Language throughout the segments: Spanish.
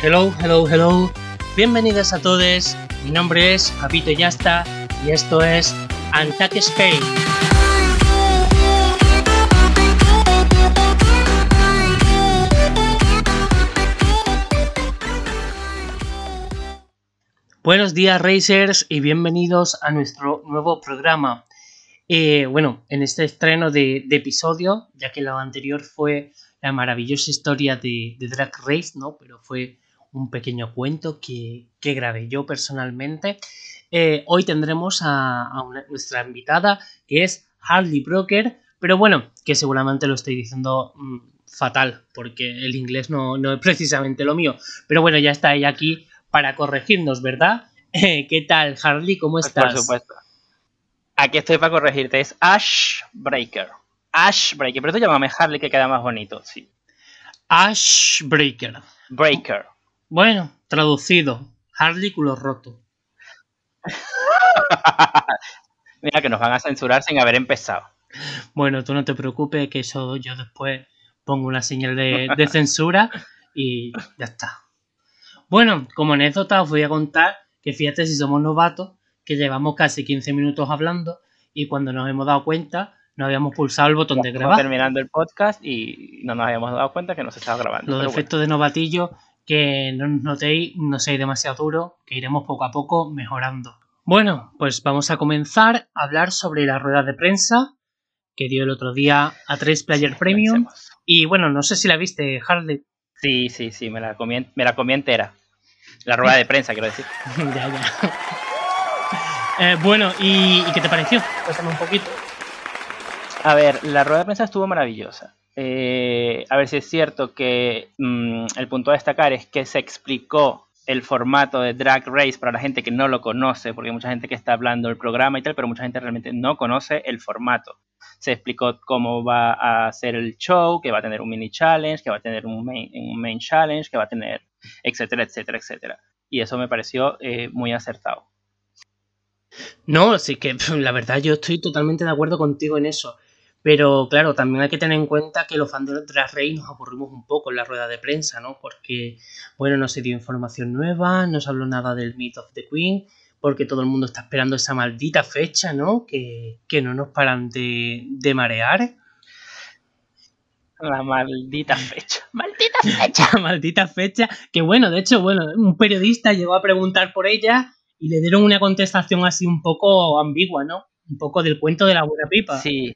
Hello, hello, hello. Bienvenidos a todos. Mi nombre es Papito Yasta y esto es Antac Spain. Buenos días Racers y bienvenidos a nuestro nuevo programa. Eh, bueno, en este estreno de, episodio, ya que lo anterior fue la maravillosa historia de, Drag Race, ¿no? Pero fue un pequeño cuento que, grabé yo personalmente. Eh, hoy tendremos a, nuestra invitada, que es Harley Broker, pero bueno, que seguramente lo estoy diciendo mm, fatal, porque el inglés no, no, es precisamente lo mío. Pero bueno, ya está ella aquí para corregirnos, ¿verdad? ¿Qué tal, Harley? ¿Cómo pues estás? por supuesto. Aquí estoy para corregirte. Es Ash Breaker. Ash Breaker. Pero tú llámame Harley que queda más bonito, sí. Ash Breaker. Breaker. Bueno, traducido. Harley culo roto. Mira que nos van a censurar sin haber empezado. Bueno, tú no te preocupes que eso yo después pongo una señal de censura y ya está. Bueno, como anécdota os voy a contar que fíjate si somos novatos, que llevamos casi 15 minutos hablando y cuando nos hemos dado cuenta no habíamos pulsado el botón de grabar. terminando el podcast y no nos habíamos dado cuenta que no se estaba grabando. Los efectos de novatillo que no notéis, no seáis demasiado duro, que iremos poco a poco mejorando. Bueno, pues vamos a comenzar a hablar sobre la rueda de prensa que dio el otro día a 3 Player Premium. Y bueno, no sé si la viste, Harley. Sí, sí, sí, me la comí, me la comí entera. La rueda de prensa, quiero decir. ya, ya. Eh, bueno, ¿y, qué te pareció? Cuéntame un poquito. A ver, la rueda de prensa estuvo maravillosa. Eh, a ver si es cierto que mm, el punto a destacar es que se explicó el formato de Drag Race para la gente que no lo conoce, porque hay mucha gente que está hablando del programa y tal, pero mucha gente realmente no conoce el formato se explicó cómo va a ser el show, que va a tener un mini challenge, que va a tener un main, challenge, que va a tener, etcétera, etcétera, etcétera. Y eso me pareció eh, muy acertado. No, así que la verdad yo estoy totalmente de acuerdo contigo en eso. Pero claro, también hay que tener en cuenta que los fans de Drag Race nos aburrimos un poco en la rueda de prensa, ¿no? Porque, bueno, no se dio información nueva, no se habló nada del Myth of the Queen, porque todo el mundo está esperando esa maldita fecha, ¿no? Que, no nos paran de, marear. La maldita fecha. Maldita fecha. maldita fecha. Que bueno, de hecho, bueno, un periodista llegó a preguntar por ella y le dieron una contestación así un poco ambigua, ¿no? Un poco del cuento de la buena pipa. Sí,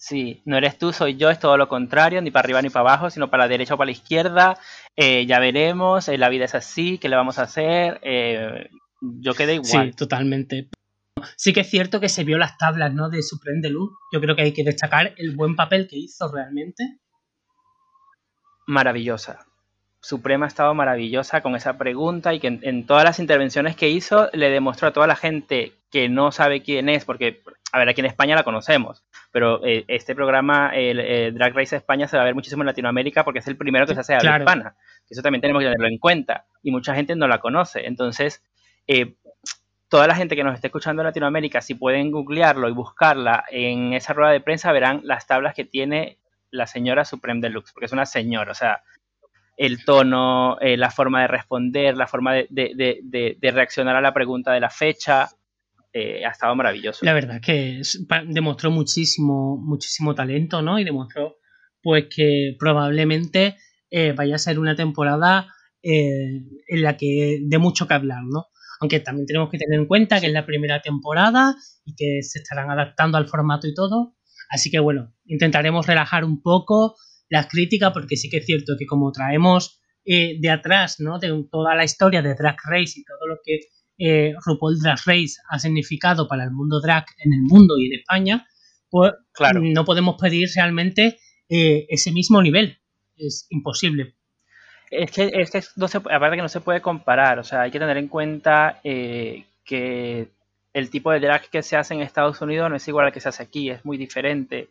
Sí, no eres tú, soy yo, es todo lo contrario, ni para arriba ni para abajo, sino para la derecha o para la izquierda. Eh, ya veremos, eh, la vida es así, ¿qué le vamos a hacer? Eh, yo quedé igual. Sí, totalmente. Sí que es cierto que se vio las tablas ¿no? de Supreme de Luz. Yo creo que hay que destacar el buen papel que hizo realmente. Maravillosa. Suprema ha estado maravillosa con esa pregunta y que en, todas las intervenciones que hizo le demostró a toda la gente que no sabe quién es, porque, a ver, aquí en España la conocemos, pero eh, este programa, el, Drag Race España, se va a ver muchísimo en Latinoamérica porque es el primero que se hace a hispana. Eso también tenemos que tenerlo en cuenta y mucha gente no la conoce. Entonces, eh, toda la gente que nos esté escuchando en Latinoamérica, si pueden googlearlo y buscarla en esa rueda de prensa, verán las tablas que tiene la señora Supreme Deluxe, porque es una señora, o sea, el tono, eh, la forma de responder, la forma de, reaccionar a la pregunta de la fecha, eh, ha estado maravilloso. La verdad es que demostró muchísimo, muchísimo talento, ¿no? Y demostró, pues, que probablemente eh, vaya a ser una temporada en la que dé mucho que hablar, ¿no? Aunque también tenemos que tener en cuenta que es la primera temporada y que se estarán adaptando al formato y todo. Así que bueno, intentaremos relajar un poco las críticas, porque sí que es cierto que como traemos eh, de atrás, ¿no? De toda la historia de Drag Race y todo lo que eh, RuPaul Drag Race ha significado para el mundo drag en el mundo y en España, pues claro. no podemos pedir realmente eh, ese mismo nivel. Es imposible. Es que, es que no se, aparte que no se puede comparar, o sea, hay que tener en cuenta que el tipo de drag que se hace en Estados Unidos no es igual al que se hace aquí, es muy diferente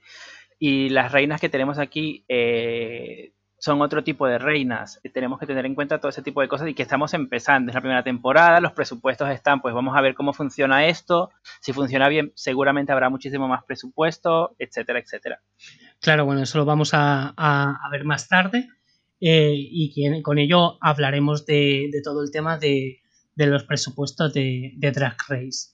y las reinas que tenemos aquí eh, son otro tipo de reinas. Tenemos que tener en cuenta todo ese tipo de cosas y que estamos empezando. Es la primera temporada, los presupuestos están, pues vamos a ver cómo funciona esto. Si funciona bien, seguramente habrá muchísimo más presupuesto, etcétera, etcétera. Claro, bueno, eso lo vamos a, ver más tarde. eh, y con ello hablaremos de, todo el tema de, los presupuestos de, Drag Race.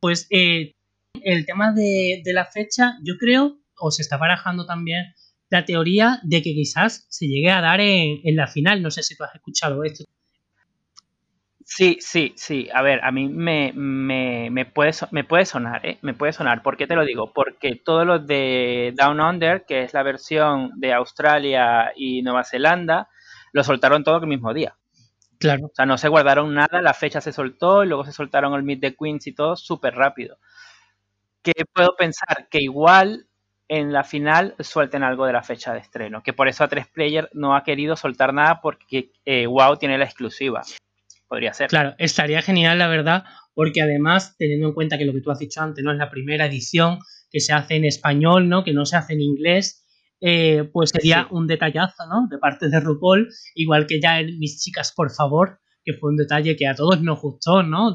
Pues eh, el tema de, la fecha, yo creo, o se está barajando también la teoría de que quizás se llegue a dar en, en la final. No sé si tú has escuchado esto. Sí, sí, sí. A ver, a mí me, me, me, puede, me puede sonar, ¿eh? Me puede sonar. ¿Por qué te lo digo? Porque todos los de Down Under, que es la versión de Australia y Nueva Zelanda, lo soltaron todo el mismo día. Claro. O sea, no se guardaron nada, la fecha se soltó y luego se soltaron el Meet the Queens y todo súper rápido. ¿Qué puedo pensar? Que igual en la final suelten algo de la fecha de estreno. Que por eso a 3 Player no ha querido soltar nada porque eh, WoW tiene la exclusiva podría ser. Claro, estaría genial, la verdad, porque además, teniendo en cuenta que lo que tú has dicho antes, no es la primera edición que se hace en español, ¿no? Que no se hace en inglés. Eh, pues sería un detallazo, ¿no? De parte de RuPaul, igual que ya en Mis Chicas, por favor, que fue un detalle que a todos nos gustó, ¿no?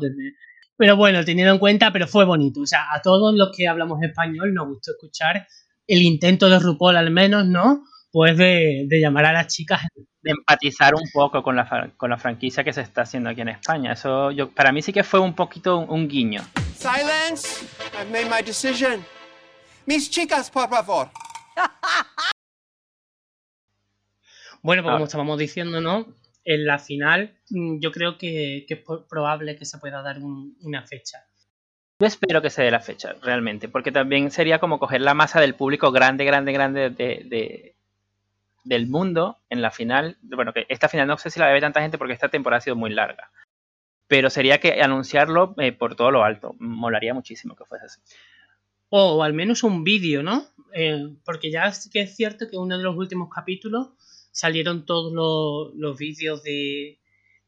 Pero bueno, teniendo en cuenta, pero fue bonito. O sea, a todos los que hablamos español nos gustó escuchar el intento de RuPaul al menos, ¿no? Pues de, de llamar a las chicas de empatizar un poco con la, con la franquicia que se está haciendo aquí en España. Eso yo, para mí sí que fue un poquito un, guiño. Silence. I've made my decision. Mis chicas, por favor. Bueno, pues como estábamos diciendo, ¿no? En la final, mm, yo creo que, es probable que se pueda dar una fecha. Yo espero que se dé la fecha, realmente, porque también sería como coger la masa del público grande, grande, grande de, del mundo en la final. Bueno, que esta final no sé si la ve tanta gente porque esta temporada ha sido muy larga. Pero sería que anunciarlo eh, por todo lo alto. Molaría muchísimo que fuese así. O, al menos un vídeo, ¿no? Eh, porque ya que es cierto que uno de los últimos capítulos salieron todos los, vídeos de,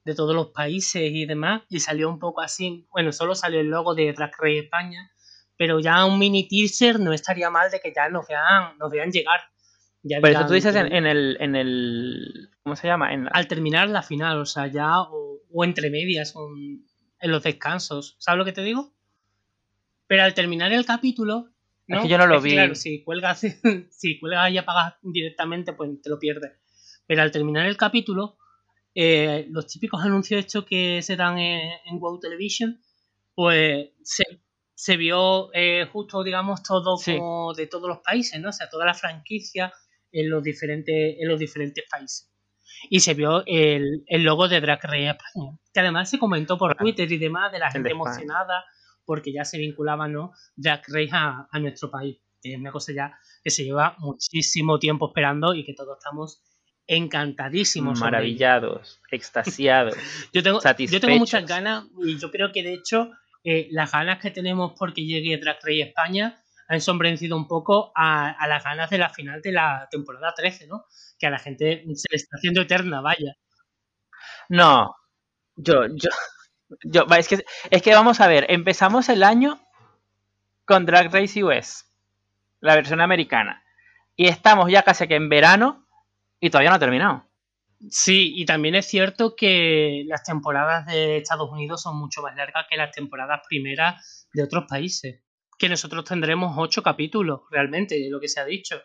de, todos los países y demás. Y salió un poco así. Bueno, solo salió el logo de Drag Race España. Pero ya un mini teaser no estaría mal de que ya nos vean, nos vean llegar pero eso tú dices en, el, en el. ¿Cómo se llama? Al terminar la final, o sea, ya. O, entre medias, o en los descansos. ¿Sabes lo que te digo? Pero al terminar el capítulo. ¿no? Es que yo no lo vi. Claro, si cuelgas, si cuelgas y apagas directamente, pues te lo pierdes. Pero al terminar el capítulo, eh, los típicos anuncios hechos que se dan en, en WoW Television, pues se, vio eh, justo, digamos, todo como de todos los países, ¿no? O sea, toda la franquicia en los diferentes, en los diferentes países. Y se vio el, logo de Drag Race España, que además se comentó por Twitter y demás de la gente emocionada porque ya se vinculaba ¿no? Drag Race a, nuestro país. Es una cosa ya que se lleva muchísimo tiempo esperando y que todos estamos encantadísimos. Maravillados, extasiados, yo, tengo, yo tengo muchas ganas y yo creo que de hecho eh, las ganas que tenemos porque llegue Drag Race España ha ensombrecido un poco a, las ganas de la final de la temporada 13, ¿no? Que a la gente se le está haciendo eterna, vaya. No, yo, yo, yo, es que, es que vamos a ver, empezamos el año con Drag Race US, la versión americana, y estamos ya casi que en verano y todavía no ha terminado. Sí, y también es cierto que las temporadas de Estados Unidos son mucho más largas que las temporadas primeras de otros países que nosotros tendremos ocho capítulos, realmente, de lo que se ha dicho.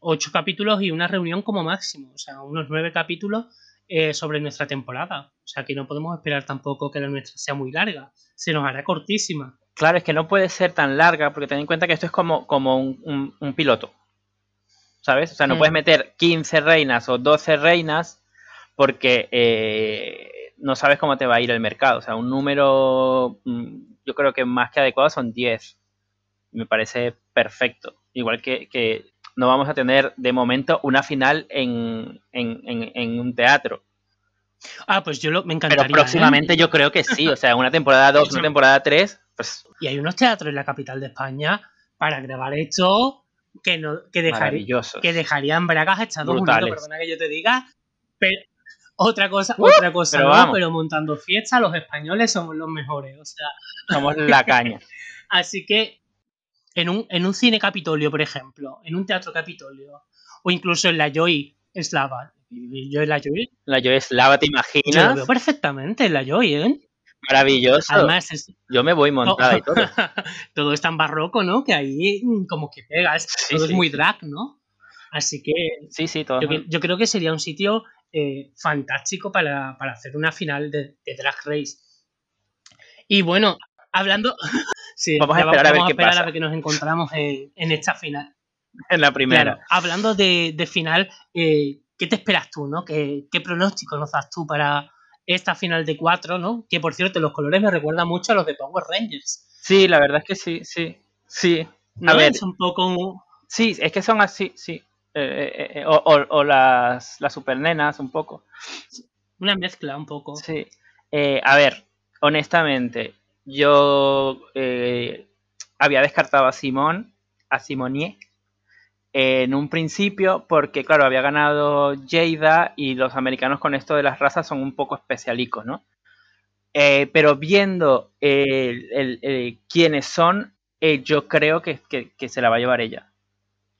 Ocho capítulos y una reunión como máximo, o sea, unos nueve capítulos eh, sobre nuestra temporada. O sea, que no podemos esperar tampoco que la nuestra sea muy larga, se nos hará cortísima. Claro, es que no puede ser tan larga, porque ten en cuenta que esto es como, como un, piloto. ¿Sabes? O sea, no mm. puedes meter 15 reinas o 12 reinas porque eh, no sabes cómo te va a ir el mercado. O sea, un número, mm, yo creo que más que adecuado son 10 me parece perfecto. Igual que, no vamos a tener de momento una final en, un teatro. Ah, pues yo lo, me encantaría. Pero próximamente ¿eh? yo creo que sí, o sea, una temporada 2, una temporada 3, pues... Y hay unos teatros en la capital de España para grabar esto que, no, que, que dejarían bragas a Estados Unidos, perdona que yo te diga, pero otra cosa, ¡Uh! otra cosa, pero, pero montando fiestas los españoles somos los mejores, o sea... Somos la caña. Así que en un, en un cine Capitolio, por ejemplo, en un teatro Capitolio, o incluso en la Joy Eslava. Yo en la Joy. La Joy Eslava, ¿te imaginas? Yo lo veo perfectamente en la Joy, ¿eh? Maravilloso. Además, yo me voy montada y todo. todo es tan barroco, ¿no? Que ahí mm, como que pegas. todo es muy drag, ¿no? Así que Sí, sí, todo. yo, creo que sería un sitio eh, fantástico para, para hacer una final de, de Drag Race. Y bueno, hablando... sí, Vamos a esperar a ver vamos qué esperar pasa. a ver que nos encontramos en, en esta final. En la primera. Claro, hablando de, de final, eh, ¿qué te esperas tú, no? ¿Qué, qué pronóstico nos das tú para esta final de cuatro, no? Que por cierto, los colores me recuerdan mucho a los de Power Rangers. Sí, la verdad es que sí, sí. Sí. ¿no? A ver. Es un poco... un- Sí, es que son así, sí. Eh, eh, eh, o o- o las, las supernenas, un poco. una mezcla un poco. Sí. Eh, a ver, honestamente, yo eh, había descartado a Simón, a Simonier, en un principio, porque claro, había ganado Jada y los americanos con esto de las razas son un poco especialicos, ¿no? Eh, pero viendo el- el- el- quiénes son, eh, yo creo que, que- que se la va a llevar ella.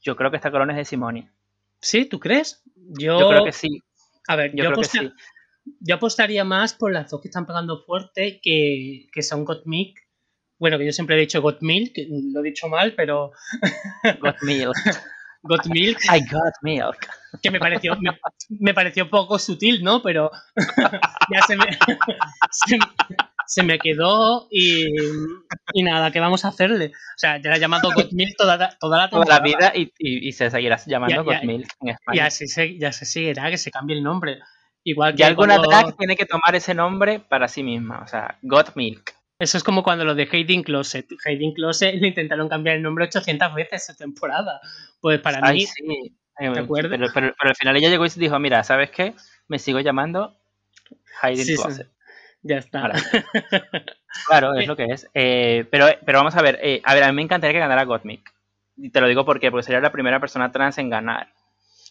Yo creo que esta corona es de Simone. ¿Sí? ¿Tú crees? Yo, Yo creo que sí. A ver, Yo yo, creo que aposta- sí. yo apostaría más por las dos que están pegando fuerte, que, que son Gottmik. Bueno, que yo siempre he dicho Gottmilk, que lo he dicho mal, pero Got milk. I got milk. que me pareció, me, me pareció poco sutil, ¿no? Pero ya se me, se, me- se me quedó y, y nada, ¿qué vamos a hacerle? O sea, ya la he llamado Gottmilk toda, la- toda la Toda la temporada. vida y, y- y se seguirá llamando. Got milk en Y España. así se, ya se seguirá, que se cambie el nombre. Igual que Y alguna cuando- drag tiene que tomar ese nombre para sí misma. O sea, Got Milk. Eso es como cuando lo de Hayden Closet. Hayden Closet le intentaron cambiar el nombre 800 veces esa temporada. Pues para Ay, mí, sí. Eh, ¿te acuerdas? Pero, pero- pero al final ella llegó y dijo, mira, ¿sabes qué? Me sigo llamando Hayden Sí, sí. Closet. ya está. Claro, es lo que es. Eh, pero, pero vamos a ver. eh, a ver, a mí me encantaría que ganara Gottmik. Y te lo digo porque, porque sería la primera persona trans en ganar.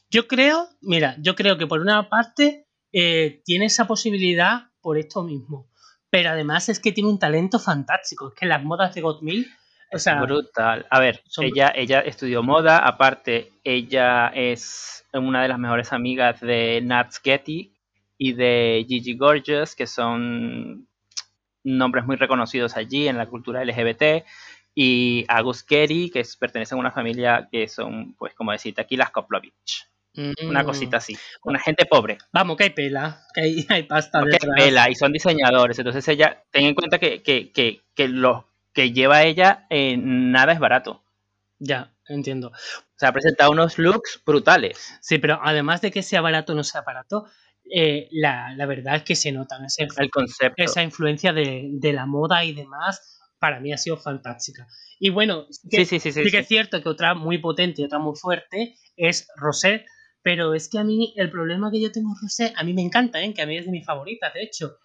Yo creo, mira, yo creo que por una parte eh, tiene esa posibilidad por esto mismo. Pero además es que tiene un talento fantástico. Es que las modas de Gottmil, o sea, Brutal. A ver, son- ella, ella estudió moda, aparte, ella es una de las mejores amigas de Nat Getty y de Gigi Gorgeous, que son nombres muy reconocidos allí en la cultura LGBT. Y Agus Getty, que es- pertenece a una familia que son, pues, como decirte aquí, las Koplovich. Una mm, cosita así. Una gente pobre. Vamos, que hay pela, que hay, hay pasta Porque detrás. vela y son diseñadores. Entonces ella, ten en cuenta que, que, que, que lo que lleva ella, eh, nada es barato. Ya, entiendo. O sea, ha presentado unos looks brutales. Sí, pero además de que sea barato o no sea barato, eh, la, la verdad es que se notan ese, El concepto. esa influencia de, de la moda y demás, para mí ha sido fantástica. Y bueno, sí que, Sí, sí, sí, sí. que es cierto que otra muy potente y otra muy fuerte es Rosé, pero es que a mí el problema que yo tengo Rosé, a mí me encanta, ¿eh? que a mí es de mis favoritas, de hecho,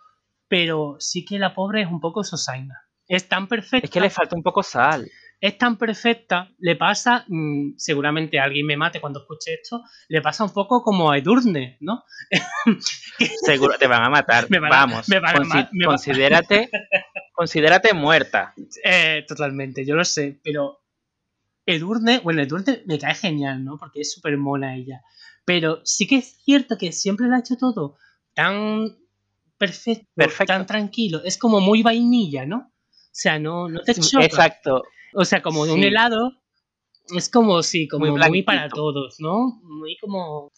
pero sí que la pobre es un poco sosaina. Es tan perfecta, Es que le falta un poco sal. es tan perfecta, le pasa, mm, seguramente alguien me mate cuando escuche esto, le pasa un poco como a Edurne, ¿no? Seguro te van a matar. Me van a- Vamos. me van a consi- considérate muerta. Eh, totalmente, yo lo sé, pero Edurne, bueno, Edurne me cae genial, ¿no? Porque es súper mona ella. Pero sí que es cierto que siempre lo ha hecho todo tan perfecto, Perfecto. tan tranquilo. Es como muy vainilla, ¿no? O sea, no, no te choca. Exacto. O sea, como de un Sí. helado, es como, sí, como Muy muy, para todos, ¿no? Muy como...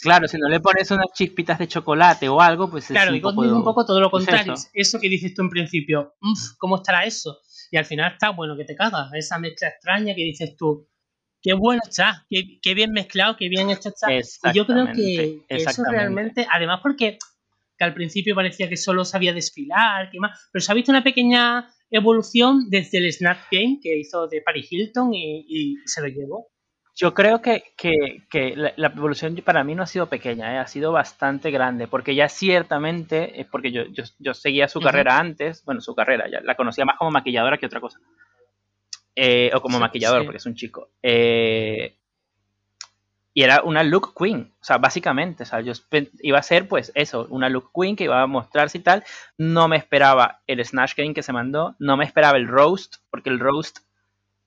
Claro, si no le pones unas chispitas de chocolate o algo, pues Claro, es y un poco... un poco todo lo pues contrario. eso. eso. que dices tú en principio, "Uf, ¿cómo estará eso? Y al final está bueno que te cagas. Esa mezcla extraña que dices tú, qué bueno está, qué, qué bien mezclado, qué bien hecho está. Y yo creo que, eso realmente, además porque que al principio parecía que solo sabía desfilar, que más, pero se ha visto una pequeña evolución desde el Snap Game que hizo de Paris Hilton y, y se lo llevó. Yo creo que, que- que la, la evolución para mí no ha sido pequeña, ¿eh? ha sido bastante grande, porque ya ciertamente, es porque yo, yo, yo seguía su carrera antes, bueno, su carrera, ya la conocía más como maquilladora que otra cosa. Eh, o como Sí, maquillador, sí. porque es un chico. Eh, y era una look queen, o sea, básicamente, o sea, yo iba a ser pues eso, una look queen que iba a mostrarse y tal. No me esperaba el Snatch Game que se mandó, no me esperaba el roast, porque el roast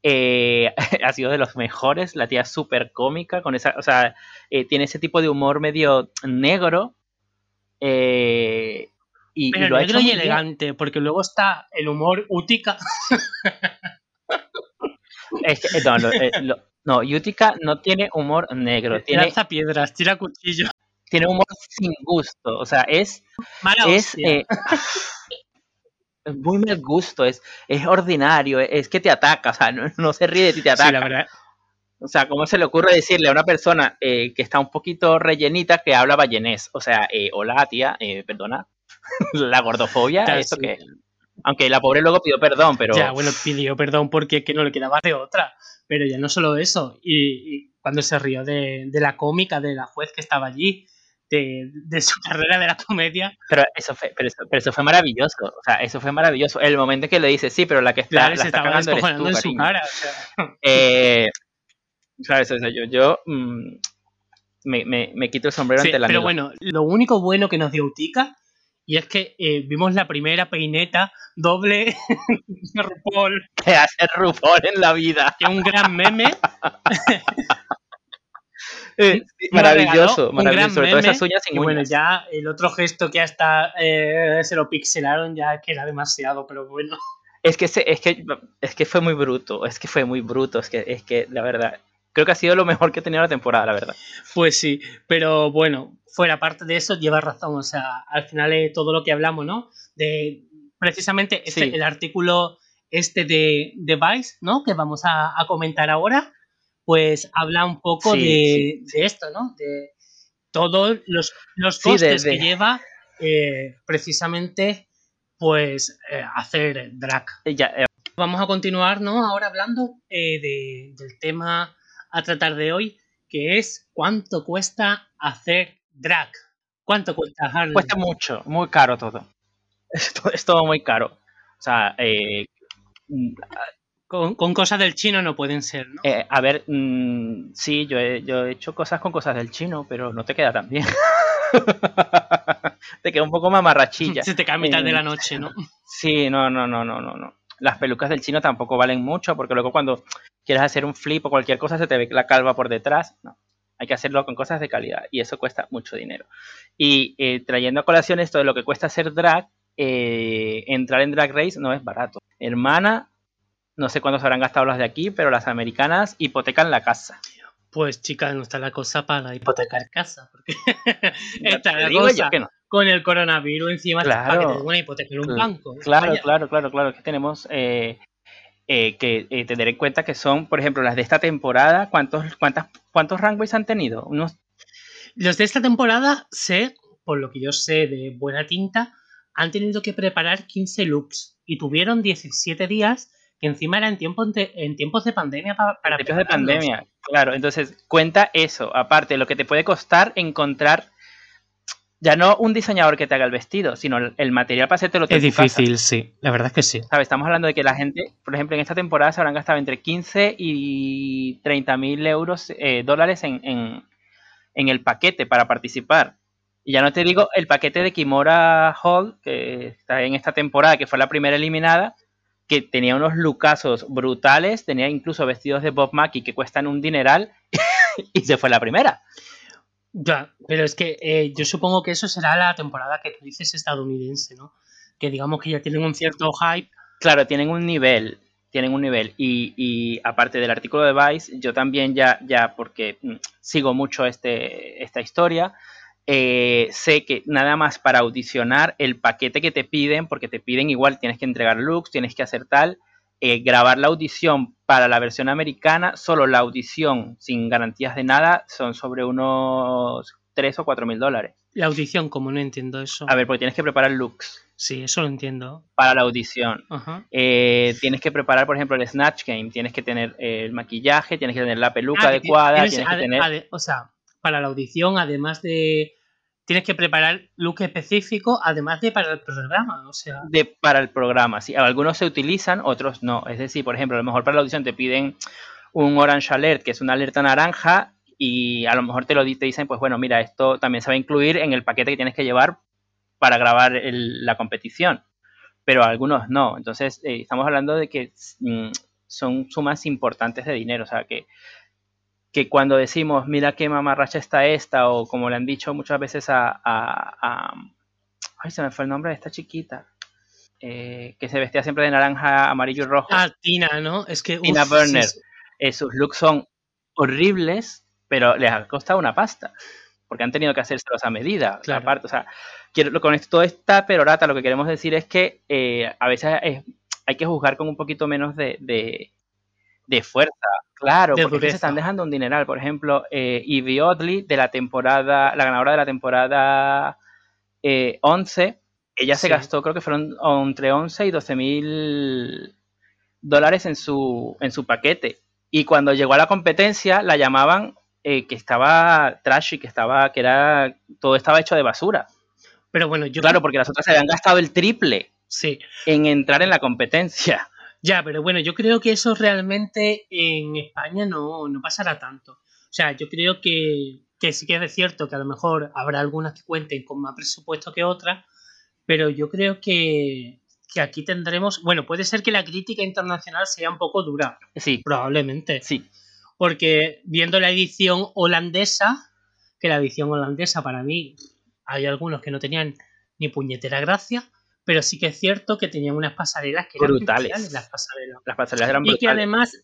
eh, ha sido de los mejores, la tía es súper cómica, con esa, o sea, eh, tiene ese tipo de humor medio negro. eh, y, y Pero lo ha negro hecho y bien. elegante, porque luego está el humor útica. Es que, no, lo, eh, lo- No, Utica no tiene humor negro. Tiene, Lanza piedras, tira cuchillo. tiene humor sin gusto. O sea, es, Mala es, eh, muy mal gusto, es, es ordinario, es que te ataca, o sea, no, no se ríe de ti, te Sí, ataca. la verdad. O sea, ¿cómo se le ocurre decirle a una persona eh, que está un poquito rellenita que habla ballenés? O sea, hola tía, eh, perdona, la gordofobia, ¿esto sí. qué? Aunque la pobre luego pidió perdón, pero Ya, bueno, pidió perdón porque que no le quedaba de otra. Pero ya no solo eso. Y, y cuando se rió de, de la cómica, de la juez que estaba allí, de, de su carrera de la comedia, Pero eso fue, pero eso, pero eso fue maravilloso. O sea, eso fue maravilloso. El momento en que le dice, sí, pero la que está, claro, la se está estaba cagando eres tú, en su cara. o sea. Eh, claro, eso, eso, yo, yo mm, me, me, me quito el sombrero Sí, ante la pero amiga. bueno, lo único bueno que nos dio Utica, y es que eh, vimos la primera peineta doble de RuPaul, que hace RuPaul en la vida. que un gran meme. Eh, sí, maravilloso, maravilloso. Sobre todo esas uñas sin Y bueno, uñas. ya el otro gesto que hasta eh, se lo pixelaron ya que era demasiado, pero bueno. Es que, se- es, que, es que fue muy bruto, es que fue muy bruto, es que, es que la verdad, creo que ha sido lo mejor que he tenido la temporada, la verdad. Pues sí, pero bueno, fuera parte de eso, lleva razón. O sea, al final es todo lo que hablamos, ¿no? De precisamente este, Sí. el artículo este de, de Vice, ¿no? Que vamos a, a comentar ahora, pues habla un poco Sí, de, de esto, ¿no? De todos los, los costes de- que lleva eh, precisamente, pues, eh, hacer drag. Eh, Ya, eh, Vamos a continuar, ¿no? Ahora hablando de- del tema a tratar de hoy, que es cuánto cuesta hacer drag. ¿Cuánto cuesta Harley? cuesta mucho, muy caro todo. Es, to- es todo muy caro. O sea, eh, Con, con cosas del chino no pueden ser, ¿no? eh, a ver, mm, sí, yo he, yo he hecho cosas con cosas del chino, pero no te queda tan bien. te queda un poco mamarrachilla. Se te cae a mitad de eh, la noche, ¿no? Sí, no, no, no, no, no, no. Las pelucas del chino tampoco valen mucho porque luego cuando quieres hacer un flip o cualquier cosa se te ve la calva por detrás. No, hay que hacerlo con cosas de calidad y eso cuesta mucho dinero. Y eh, trayendo a colación esto de lo que cuesta hacer drag, eh, entrar en Drag Race no es barato. Hermana, no sé cuántos habrán gastado las de aquí, pero las americanas hipotecan la casa. Pues chicas, no está la cosa para hipotecar casa, porque está la yo cosa que no. Con el coronavirus encima Claro. para que te den una hipoteca en un banco. Claro, Vaya. claro, claro, claro. Que tenemos eh, eh, que eh, tener en cuenta que son, por ejemplo, las de esta temporada. ¿Cuántos, cuántas, cuántos runways han tenido? Unos Los de esta temporada sé, por lo que yo sé de buena tinta, han tenido que preparar 15 looks y tuvieron 17 días que encima era en tiempos de, en tiempos de pandemia pa- para principios de pandemia. Claro, entonces cuenta eso. Aparte, lo que te puede costar encontrar ya no un diseñador que te haga el vestido, sino el, material para hacértelo tú Es tu casa. difícil, sí. La verdad es que sí. ¿Sabes? Estamos hablando de que la gente, por ejemplo, en esta temporada se habrán gastado entre 15 y 30 mil euros, eh, dólares en, en, en el paquete para participar. Y ya no te digo el paquete de Kimora Hall, que está en esta temporada, que fue la primera eliminada, que tenía unos lucazos brutales, tenía incluso vestidos de Bob Mackie que cuestan un dineral, y se fue la primera. Ya, pero es que eh, yo supongo que eso será la temporada que tú dices estadounidense, ¿no? Que digamos que ya tienen un cierto hype. Claro, tienen un nivel, tienen un nivel. Y, y aparte del artículo de Vice, yo también ya, ya porque mm, sigo mucho este, esta historia, eh, sé que nada más para audicionar el paquete que te piden, porque te piden igual, tienes que entregar looks, tienes que hacer tal, eh, grabar la audición para la versión americana, solo la audición sin garantías de nada, son sobre unos 3 o 4 mil dólares. La audición, como no entiendo eso. A ver, porque tienes que preparar looks Sí, eso lo entiendo. para la audición. Ajá. Eh, tienes que preparar, por ejemplo, el Snatch Game, tienes que tener eh, el maquillaje, tienes que tener la peluca Ah, adecuada, tienes- tienes que tener... o sea, para la audición, además de. Tienes que preparar look específico, además de para el programa. O sea, de, para el programa. Sí, algunos se utilizan, otros no. Es decir, por ejemplo, a lo mejor para la audición te piden un Orange Alert, que es una alerta naranja, y a lo mejor te lo te dicen, pues bueno, mira, esto también se va a incluir en el paquete que tienes que llevar para grabar la competición. Pero algunos no. Entonces, eh, estamos hablando de que mm, son sumas importantes de dinero. O sea, que, que cuando decimos, mira qué mamarracha está esta, o como le han dicho muchas veces a, a- a- ay, se me fue el nombre de esta chiquita, eh, que se vestía siempre de naranja, amarillo y rojo. ah, Tina, ¿no? Es que. Tina uf, Burner. sí, sí. Eh, sus looks son horribles, pero les ha costado una pasta. Porque han tenido que hacérselos a medida. Claro. Aparte, o sea, quiero, con esto, toda esta perorata lo que queremos decir es que eh, a veces es- hay que juzgar con un poquito menos de, de, de fuerza. Claro, De porque se están dejando un dineral. Por ejemplo, eh, Evie Oddly, de la temporada, la ganadora de la temporada eh, 11, ella se gastó, creo que fueron entre 11 y 12 mil dólares en su, en su paquete. Y cuando llegó a la competencia, la llamaban eh, que estaba trashy, que estaba, que era, todo estaba hecho de basura. Pero bueno, yo Claro, porque las otras se habían gastado el triple sí. en entrar en la competencia. Ya, pero bueno, yo creo que eso realmente en España no, no pasará tanto. O sea, yo creo que, que sí que es cierto que a lo mejor habrá algunas que cuenten con más presupuesto que otras, pero yo creo que, que aquí tendremos, bueno, puede ser que la crítica internacional sea un poco dura, Sí, probablemente, sí. porque viendo la edición holandesa, que la edición holandesa para mí hay algunos que no tenían ni puñetera gracia, pero sí que es cierto que tenían unas pasarelas que eran Brutales. las pasarelas. Las pasarelas eran Y que brutales. además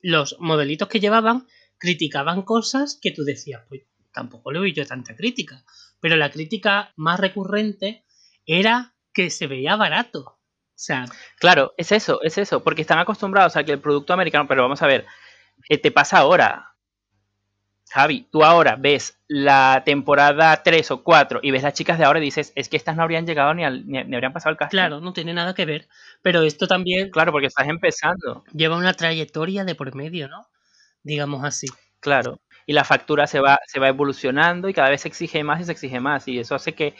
los modelitos que llevaban criticaban cosas que tú decías, pues tampoco le oí yo tanta crítica. Pero la crítica más recurrente era que se veía barato. O sea, Claro, es eso, es eso, porque están acostumbrados a que el producto americano, pero vamos a ver, eh, te pasa ahora. Javi, tú ahora ves la temporada 3 o 4 y ves las chicas de ahora y dices, es que estas no habrían llegado ni, al- ni, ni habrían pasado el casting. claro, no tiene nada que ver. Pero esto también Claro, porque estás empezando, lleva una trayectoria de por medio, ¿no? Digamos así. claro. Y la factura se va, se va evolucionando y cada vez se exige más y se exige más. Y eso hace que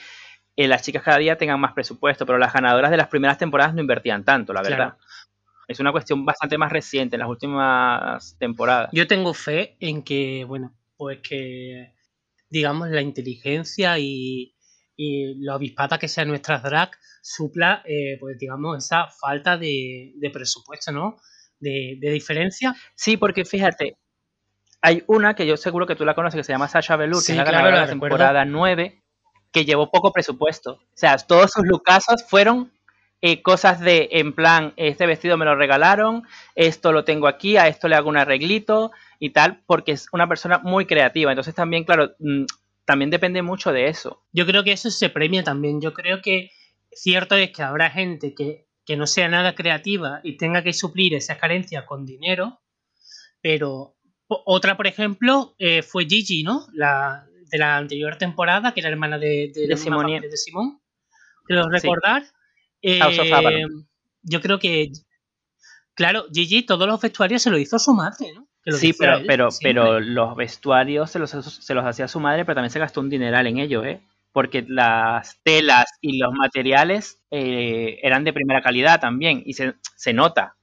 eh, las chicas cada día tengan más presupuesto, pero las ganadoras de las primeras temporadas no invertían tanto, la verdad. Claro. Es una cuestión bastante más reciente en las últimas temporadas. Yo tengo fe en que, bueno, pues que, digamos, la inteligencia y, y lo avispada que sean nuestras drag supla, eh, pues digamos, esa falta de, de presupuesto, ¿no? De, de diferencia. Sí, porque fíjate, hay una que yo seguro que tú la conoces que se llama Sasha Velour, Sí, que es la claro, ganadora la de la recuerdo. temporada 9, que llevó poco presupuesto. O sea, todos sus lucazos fueron eh, cosas de, en plan, este vestido me lo regalaron, esto lo tengo aquí, a esto le hago un arreglito y tal, porque es una persona muy creativa. Entonces también, claro, mm, también depende mucho de eso. Yo creo que eso se premia también. Yo creo que cierto es que habrá gente que, que no sea nada creativa y tenga que suplir esas carencias con dinero, pero otra, por ejemplo, eh, fue Gigi, ¿no? La, de la anterior temporada, que era hermana de, de, De de Simón. Creo recordar. House of Eh, Avalon. yo creo que, claro, Gigi todos los vestuarios se lo hizo su madre, ¿no? Sí, pero, él pero, siempre. pero los vestuarios se los, se los hacía su madre, pero también se gastó un dineral en ello, ¿eh? Porque las telas y los materiales eh, eran de primera calidad también, y se, se nota.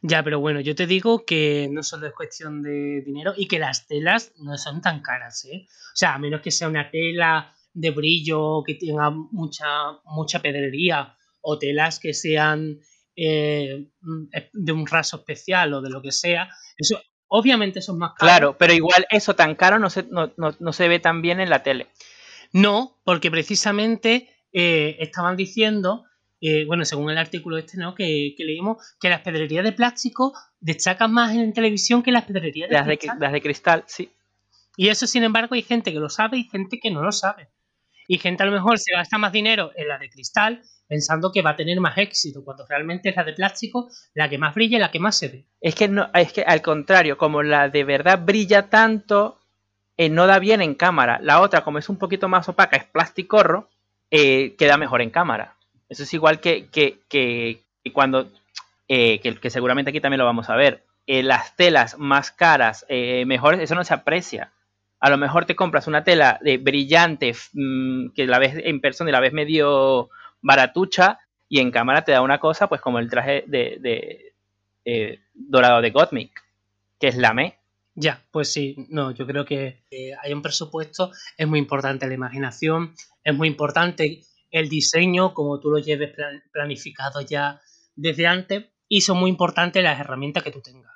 Ya, pero bueno, yo te digo que no solo es cuestión de dinero y que las telas no son tan caras, ¿eh? O sea, a menos que sea una tela de brillo que tenga mucha, mucha pedrería o telas que sean eh, de un raso especial o de lo que sea, eso obviamente son más caros. Claro, pero igual eso tan caro no se, no, no, no se ve tan bien en la tele. No, porque precisamente eh, estaban diciendo, eh, bueno, según el artículo este, ¿no? Que, que leímos, que las pedrerías de plástico destacan más en televisión que las pedrerías de Las de, cristal. las de cristal, sí. Y eso, sin embargo, hay gente que lo sabe y gente que no lo sabe. Y gente a lo mejor se gasta más dinero en la de cristal pensando que va a tener más éxito, cuando realmente es la de plástico la que más brilla y la que más se ve. Es que no, es que al contrario, como la de verdad brilla tanto, eh, no da bien en cámara. La otra, como es un poquito más opaca, es plasticorro, eh, queda mejor en cámara. Eso es igual que, que, que, cuando, eh, que, seguramente aquí también lo vamos a ver, eh, las telas más caras, mejores, eso no se aprecia. A lo mejor te compras una tela de brillante, mmm, que la ves en persona y la ves medio baratucha, y en cámara te da una cosa, pues como el traje de, eh, dorado de Gottmik, que es la me. Ya, pues sí, no, yo creo que eh, hay un presupuesto, es muy importante la imaginación, es muy importante el diseño, como tú lo lleves plan planificado ya desde antes, y son muy importantes las herramientas que tú tengas.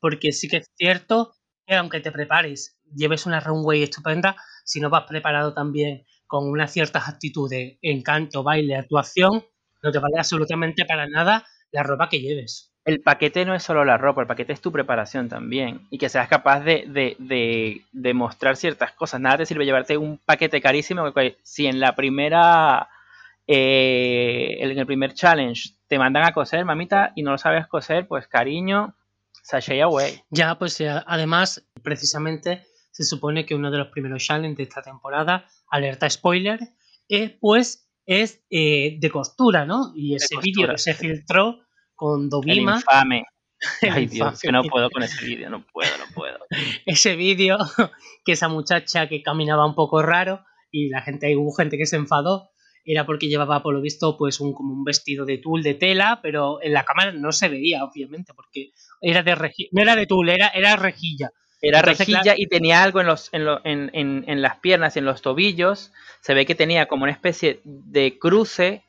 Porque sí que es cierto que aunque te prepares, lleves una runway estupenda, si no vas preparado también con unas ciertas actitudes, encanto, baile, actuación, no te vale absolutamente para nada la ropa que lleves. el paquete no es solo la ropa, el paquete es tu preparación también. Y que seas capaz de, de, mostrar ciertas cosas. Nada te sirve llevarte un paquete carísimo que si en la primera, eh, en el primer challenge te mandan a coser, mamita, y no lo sabes coser, pues cariño, sashay away. Ya, pues además, precisamente se supone que uno de los primeros challenges de esta temporada, alerta spoiler, eh, pues es eh, de costura, ¿no? Y ese vídeo que se filtró con Dovima. infame. Ay, Dios, que no puedo con ese vídeo, no puedo, no puedo. ese vídeo, que esa muchacha que caminaba un poco raro y la gente, hubo gente que se enfadó, era porque llevaba, por lo visto, pues un, como un vestido de tul de tela, pero en la cámara no se veía, obviamente, porque era de rejilla, no era de tul, era, era rejilla. Era rejilla y tenía algo en, los, en, en, en, en las piernas, en los tobillos. Se ve que tenía como una especie de cruce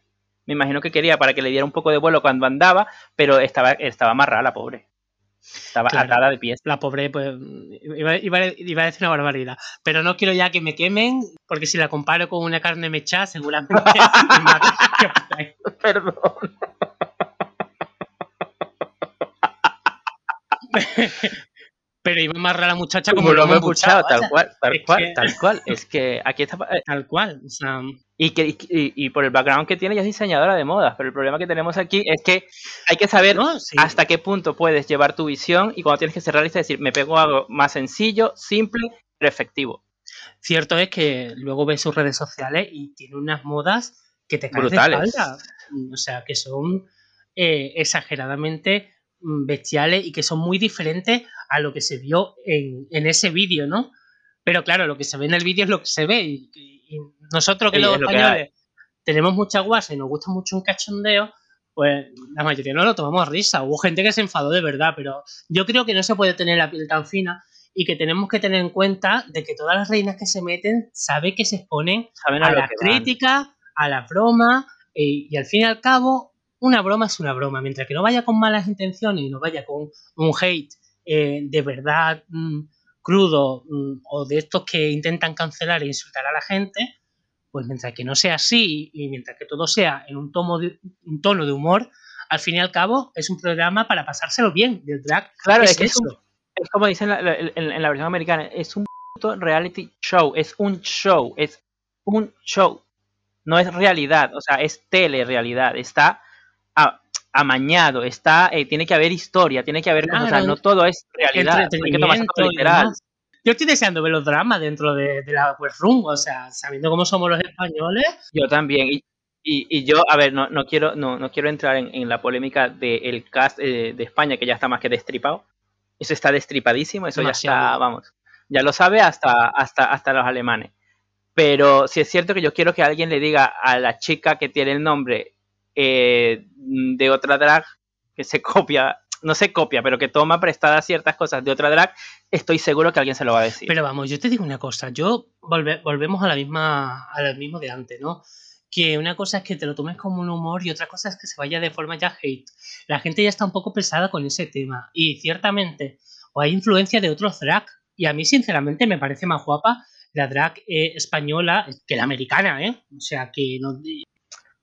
me imagino que quería para que le diera un poco de vuelo cuando andaba, pero estaba, estaba amarrada la pobre. Estaba atada de pies. La pobre, pues, iba, iba, a decir una barbaridad. Pero no quiero ya que me quemen, porque si la comparo con una carne mechada, seguramente Perdón. pero iba a amarrar a la muchacha como, como lo hemos escuchado, tal cual, tal cual, tal cual. Es que aquí está. Tal cual, o sea. Y, que, y, por el background que tiene, ella es diseñadora de modas, pero el problema que tenemos aquí es que hay que saber hasta qué punto puedes llevar tu visión y cuando tienes que ser realista, decir, me pego algo más sencillo, simple, pero efectivo. Cierto es que luego ves sus redes sociales y tiene unas modas que te caen Brutales. O sea, que son eh, exageradamente bestiales y que son muy diferentes a lo que se vio en, en ese vídeo, ¿no? Pero claro, lo que se ve en el vídeo es lo que se ve. Y, nosotros que los españoles tenemos mucha guasa y nos gusta mucho un cachondeo, pues la mayoría no lo tomamos a risa. Hubo gente que se enfadó de verdad, pero yo creo que no se puede tener la piel tan fina y que tenemos que tener en cuenta de que todas las reinas que se meten saben que se exponen a, la crítica, a la broma y, al fin y al cabo una broma es una broma. Mientras que no vaya con malas intenciones y no vaya con un hate eh, de verdad mm, crudo mm, o de estos que intentan cancelar e insultar a la gente, pues mientras que no sea así y mientras que todo sea en un, tomo de, un tono de humor, al fin y al cabo es un programa para pasárselo bien. Del drag claro, es, que es, como dicen en, la versión americana, es un reality show, es un show, es un show. No es realidad, o sea, es tele-realidad. Está amañado, está, eh, tiene que haber historia, tiene que haber o sea, no todo es realidad, literal. Yo estoy deseando ver los dramas dentro de, la web room, o sea, sabiendo cómo somos los españoles. Yo también, y, y, yo, a ver, no, no quiero, no, no quiero entrar en, la polémica del cast eh, de España, que ya está más que destripado. Eso está destripadísimo, eso ya está, vamos, ya lo sabe hasta, hasta, hasta los alemanes. Pero si es cierto que yo quiero que alguien le diga a la chica que tiene el nombre eh, de otra drag que se copia, no se copia, pero que toma prestadas ciertas cosas de otra drag, estoy seguro que alguien se lo va a decir. Pero vamos, yo te digo una cosa, yo volvemos a la misma, a lo mismo de antes, ¿no? Que una cosa es que te lo tomes como un humor y otra cosa es que se vaya de forma ya hate. La gente ya está un poco pesada con ese tema y ciertamente o hay influencia de otros drag y a mí sinceramente me parece más guapa la drag eh, española que la americana, ¿eh? O sea, que no,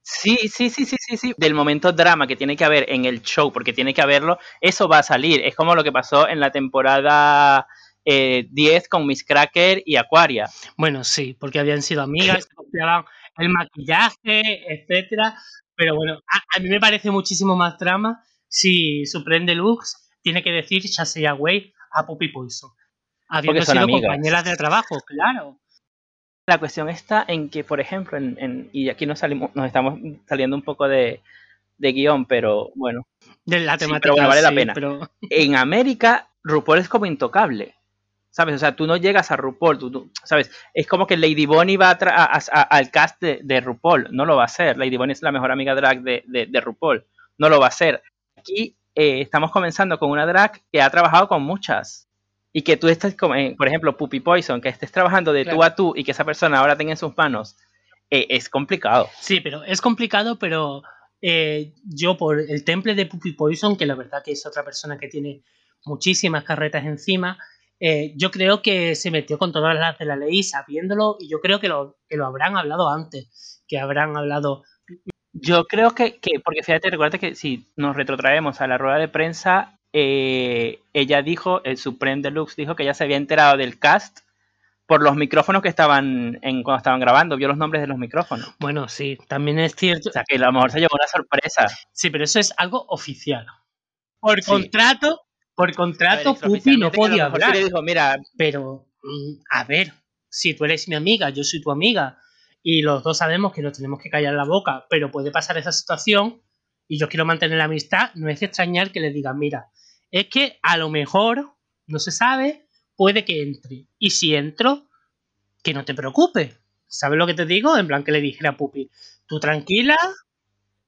Sí, sí, sí, sí, sí, sí. Del momento drama que tiene que haber en el show, porque tiene que haberlo, eso va a salir. Es como lo que pasó en la temporada 10 eh, con Miss Cracker y Aquaria. Bueno, sí, porque habían sido amigas, copiaban el maquillaje, etcétera. Pero bueno, a, mí me parece muchísimo más drama si Supreme Lux tiene que decir Chasey Away a Poppy Poison. Habiendo sido compañeras de trabajo, claro. La cuestión está en que, por ejemplo, en, y aquí nos, salimos, nos estamos saliendo un poco de, guion, pero bueno. De la temática. pero bueno, vale la pena. En América, RuPaul es como intocable. ¿Sabes? O sea, tú no llegas a RuPaul, tú, ¿sabes? Es como que Lady Bonnie va al cast de, RuPaul, no lo va a hacer. Lady Bonnie es la mejor amiga drag de, de, RuPaul, no lo va a hacer. Aquí eh, estamos comenzando con una drag que ha trabajado con muchas y que tú estés, como, eh, por ejemplo, Puppy Poison, que estés trabajando de tú a tú y que esa persona ahora tenga en sus manos, eh, es complicado. Sí, pero es complicado, pero eh, yo por el temple de Puppy Poison, que la verdad que es otra persona que tiene muchísimas carretas encima, yo creo que se metió con todas las de la ley sabiéndolo y yo creo que lo, que lo habrán hablado antes, que habrán hablado Yo creo que, que, porque fíjate, recuerda que si nos retrotraemos a la rueda de prensa, eh, ella dijo, el Supreme Deluxe dijo que ya se había enterado del cast por los micrófonos que estaban en, cuando estaban grabando, vio los nombres de los micrófonos. Bueno, sí, también es cierto. O sea, que a lo mejor se llevó una sorpresa. Sí, pero eso es algo oficial. Por contrato, por contrato, Pupi no podía hablar. dijo, mira, pero, mm, a ver, si tú eres mi amiga, yo soy tu amiga, y los dos sabemos que nos tenemos que callar la boca, pero puede pasar esa situación y yo quiero mantener la amistad, no es extrañar que le digan, mira, es que a lo mejor, no se sabe, puede que entre. Y si entro, que no te preocupes. ¿Sabes lo que te digo? En plan que le dijera a Pupi, tú tranquila,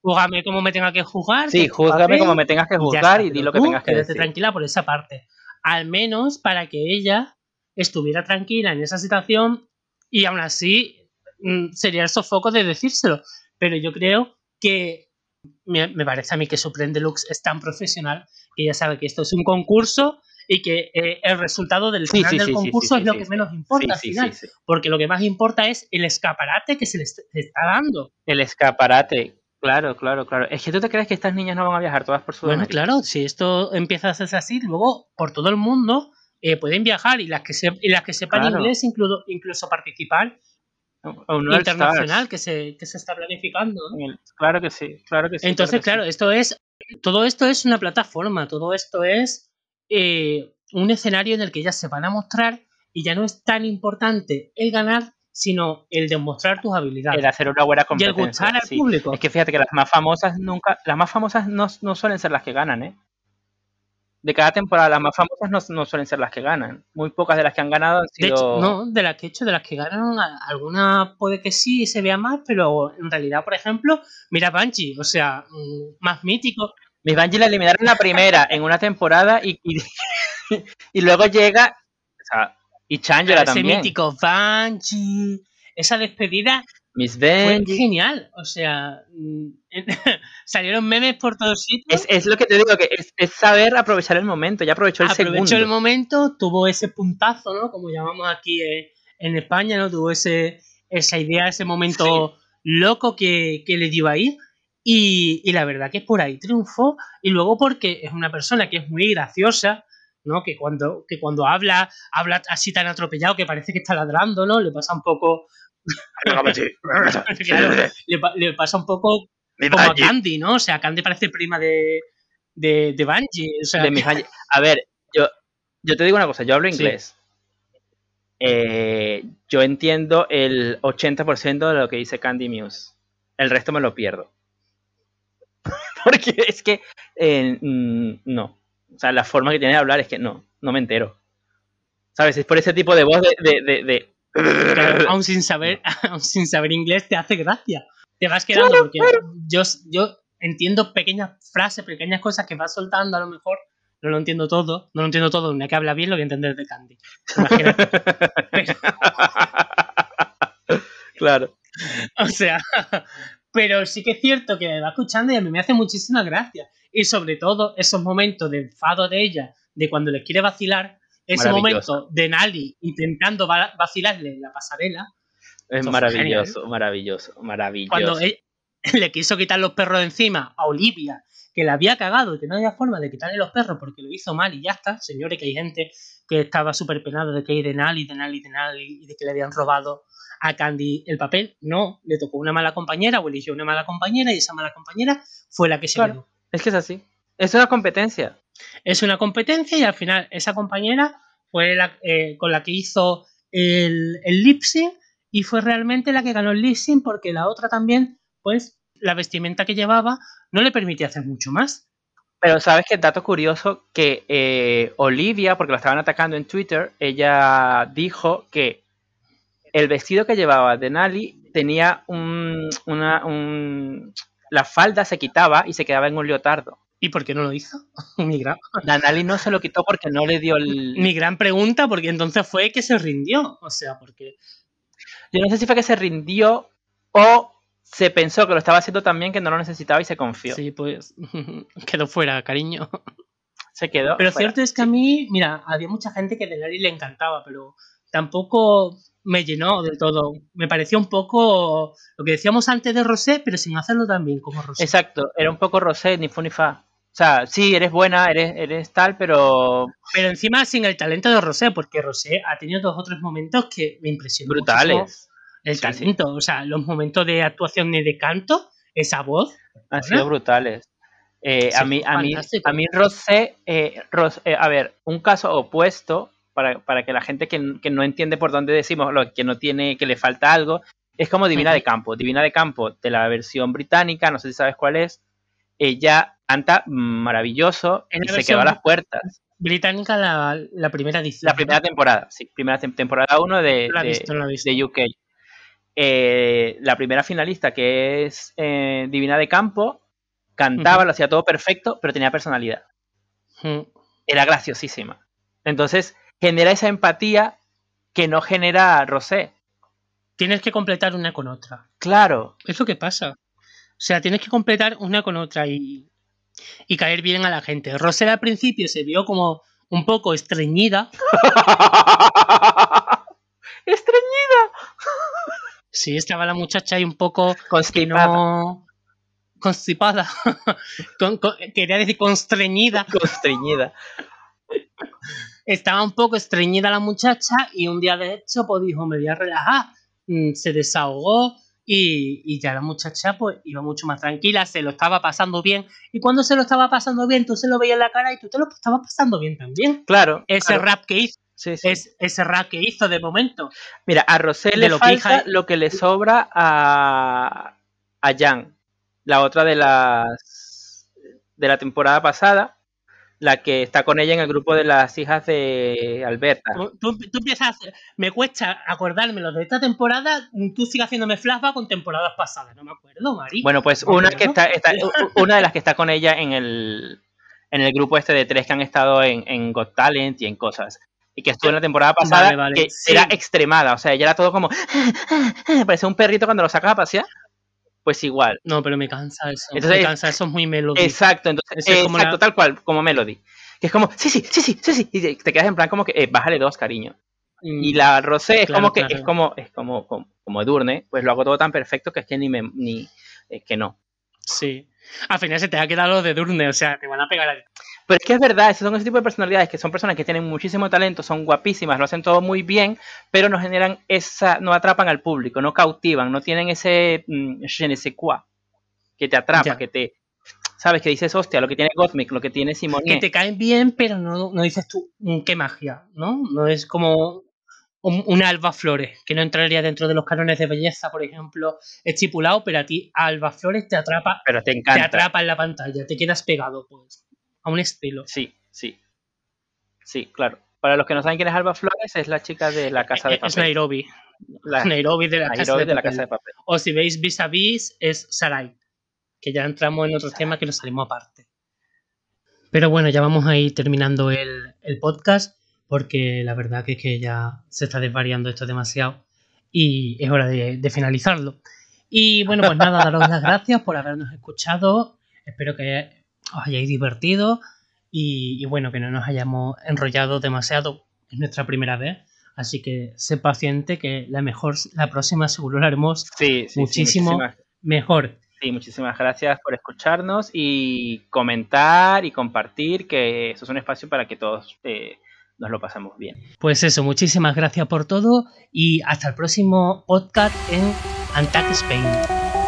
júgame como me tenga que juzgar. Sí, júgame como me tengas que juzgar y, di lo que tengas que decir. tranquila por esa parte. Al menos para que ella estuviera tranquila en esa situación y aún así mm, sería el sofoco de decírselo. Pero yo creo que me, parece a mí que Supreme Deluxe es tan profesional que ella sabe que esto es un concurso y que eh, el resultado del final del concurso es lo que menos importa al final, porque lo que más importa es el escaparate que se les está dando. El escaparate, claro, claro, claro. Es que tú te crees que estas niñas no van a viajar todas por su Bueno, claro, si esto empieza a hacerse así, luego por todo el mundo eh, pueden viajar y las que, se, y las que sepan inglés incluso, incluso participar un internacional que se, que se está planificando. Claro que sí, claro que sí. Entonces, claro, esto es, todo esto es una plataforma, todo esto es eh, un escenario en el que ya se van a mostrar y ya no es tan importante el ganar, sino el demostrar tus habilidades. El hacer una buena competencia. Y el gustar al público. Es que fíjate que las más famosas nunca, las más famosas no, no suelen ser las que ganan, ¿eh? De cada temporada, las más famosas no, suelen ser las que ganan. Muy pocas de las que han ganado han sido. De hecho, no, de las que he hecho, de las que ganan, alguna puede que sí se vea más, pero en realidad, por ejemplo, mira Banshee, o sea, mm, más mítico. Mis Bungie la eliminaron la primera en una temporada y, y, luego llega. O sea, y Changela también. Ese mítico Bungie, esa despedida. Miss Fue genial. O sea, mm, salieron memes por todos sitios. Es, lo que te digo, que es, saber aprovechar el momento. Ya aprovechó el segundo. Aprovechó el momento, tuvo ese puntazo, ¿no? Como llamamos aquí en España, ¿no? Tuvo ese, esa idea, ese momento loco que, que le dio ahí. Y, la verdad que por ahí triunfó. Y luego porque es una persona que es muy graciosa, ¿no? Que cuando, que cuando habla, habla así tan atropellado que parece que está ladrando, ¿no? Le pasa un poco. Le, pasa un poco como a Candy, ¿no? O sea, Candy parece prima de, de, de Bungie. O sea, A ver, yo, yo te digo una cosa, yo hablo inglés. Eh, yo entiendo el 80% de lo que dice Candy Muse. El resto me lo pierdo. Porque es que eh, mm, no. O sea, la forma que tiene de hablar es que no, no me entero. ¿Sabes? Es por ese tipo de voz de. de, aún, sin saber, sin saber inglés te hace gracia. Te vas quedando porque yo, yo entiendo pequeñas frases, pequeñas cosas que vas soltando a lo mejor. No lo entiendo todo, no lo entiendo todo, ni que habla bien lo que entender de Candy. Imagínate. Claro. O sea, pero sí que es cierto que me va escuchando y a mí me hace muchísima gracia. Y sobre todo esos momentos de enfado de ella, de cuando le quiere vacilar, ese momento de Nali intentando vacilarle la pasarela. Es maravilloso, maravilloso, maravilloso. Cuando le quiso quitar los perros de encima a Olivia, que le había cagado y que no había forma de quitarle los perros porque lo hizo mal y ya está. Señores, que hay gente que estaba súper penada de que hay de Nali, de Nali, de Nali y de que le habían robado a Candy el papel. No, le tocó una mala compañera o eligió una mala compañera y esa mala compañera fue la que se claro, Es que es así. Es una competencia. Es una competencia y al final esa compañera fue la eh, con la que hizo el, el lip sync y fue realmente la que ganó el lip sync porque la otra también, pues la vestimenta que llevaba no le permitía hacer mucho más. Pero sabes que dato curioso que eh, Olivia, porque lo estaban atacando en Twitter, ella dijo que el vestido que llevaba Denali tenía un, una, un, la falda se quitaba y se quedaba en un leotardo. ¿Y por qué no lo hizo? Mi gran... Denali no se lo quitó porque no le dio el... Mi gran pregunta, porque entonces fue que se rindió. O sea, porque... Yo no sé si fue que se rindió o se pensó que lo estaba haciendo también que no lo necesitaba y se confió. Sí, pues quedó fuera, cariño. Se quedó. Pero cierto es que a mí, mira, había mucha gente que Denali le encantaba, pero tampoco me llenó del todo. Me pareció un poco lo que decíamos antes de Rosé, pero sin hacerlo tan bien como Rosé. Exacto, era un poco Rosé, ni fu ni fa. O sea, sí, eres buena, eres, eres tal, pero. Pero encima sin el talento de Rosé, porque Rosé ha tenido dos o tres momentos que me impresionan. Brutales. El talento, o sea, los momentos de actuación y de canto, esa voz. Han sido brutales. Eh, a, mí, a, mí, a mí Rosé, eh, eh, a ver, un caso opuesto, para, para que la gente que, que, no entiende por dónde decimos, lo que no tiene, que le falta algo, es como Divina de Campo. Divina de Campo de la versión británica, no sé si sabes cuál es, ella canta maravilloso y se quedó a las puertas. Británica la, la primera edición. La primera temporada, sí, primera temporada 1 de, de, UK. Eh, la primera finalista, que es eh, Divina de Campo, cantaba, lo hacía todo perfecto, pero tenía personalidad. Era graciosísima. Entonces, genera esa empatía que no genera Rosé. Tienes que completar una con otra. Claro. Es lo que pasa. O sea, tienes que completar una con otra y, y caer bien a la gente. Rosé al principio se vio como un poco estreñida. ¡Estreñida! Sí, estaba la muchacha ahí un poco constipada. Constipada. quería decir constreñida. Constreñida. Estaba un poco estreñida la muchacha y un día de hecho pues dijo, me voy a relajar. Mm, se desahogó, y, ya la muchacha pues iba mucho más tranquila, se lo estaba pasando bien. Y cuando se lo estaba pasando bien, tú se lo veías en la cara y tú te lo estabas pasando bien también. Claro. Ese rap que hizo. Es, ese rap que hizo de momento. Mira, a Rosé le lo falta lo que le sobra a, a Jan, la otra de las de la temporada pasada, la que está con ella en el grupo de las hijas de Alberta. Tú, empiezas, me cuesta acordármelo de esta temporada, tú sigues haciéndome flashback con temporadas pasadas, no me acuerdo, Mari. Bueno, pues una que está, una de las que está con ella en el, en el grupo este de tres que han estado en, en Got Talent y en cosas. Y que estuvo en la temporada pasada, que era extremada, o sea, ella era todo como, parecía un perrito cuando lo sacaba a pasear pues igual. No, pero me cansa eso. me cansa, eso es muy melody. Exacto, entonces, exacto, tal cual, como melody. Que es como, sí, sí, sí, sí, sí, sí. Y te quedas en plan como que, eh, bájale dos, cariño. Y mm, la Rosé es como que, es como, es como, como, como, Edurne, pues lo hago todo tan perfecto que es que ni me, ni, es que no. Sí. Al final se te ha quedado lo de Edurne, o sea, te van a pegar a... Pero es que es verdad, son ese tipo de personalidades que son personas que tienen muchísimo talento, son guapísimas, lo hacen todo muy bien, pero no generan esa, no atrapan al público, no cautivan, no tienen ese mm, je ne sais quoi que te atrapa, que te, sabes, que dices, hostia, lo que tiene Gothmic, lo que tiene Simone. Que te caen bien, pero no, no dices tú, mm, qué magia, ¿no? No es como un, Alba Flores, que no entraría dentro de los cánones de belleza, por ejemplo, estipulado, pero a ti Alba Flores te atrapa, pero te, encanta. te atrapa en la pantalla, te quedas pegado, pues a un estilo. Sí, sí. Sí, claro. Para los que no saben quién es Alba Flores, es la chica de la Casa de Papel. Es Nairobi. Nairobi de la, casa, de, la casa de Papel. O si veis vis a vis, es Sarai. Que ya entramos en otro tema que nos salimos aparte. Pero bueno, ya vamos a ir terminando el, podcast porque la verdad que es que ya se está desvariando esto demasiado y es hora de, de finalizarlo. Y bueno, pues nada, daros las gracias por habernos escuchado. Espero que os hayáis divertido y, bueno, que no nos hayamos enrollado demasiado. Es nuestra primera vez. Así que sé paciente que la mejor, la próxima seguro la haremos muchísimo mejor. Sí, muchísimas gracias por escucharnos y comentar y compartir, que eso es un espacio para que todos eh, nos lo pasemos bien. Pues eso, muchísimas gracias por todo y hasta el próximo podcast en Antac Spain.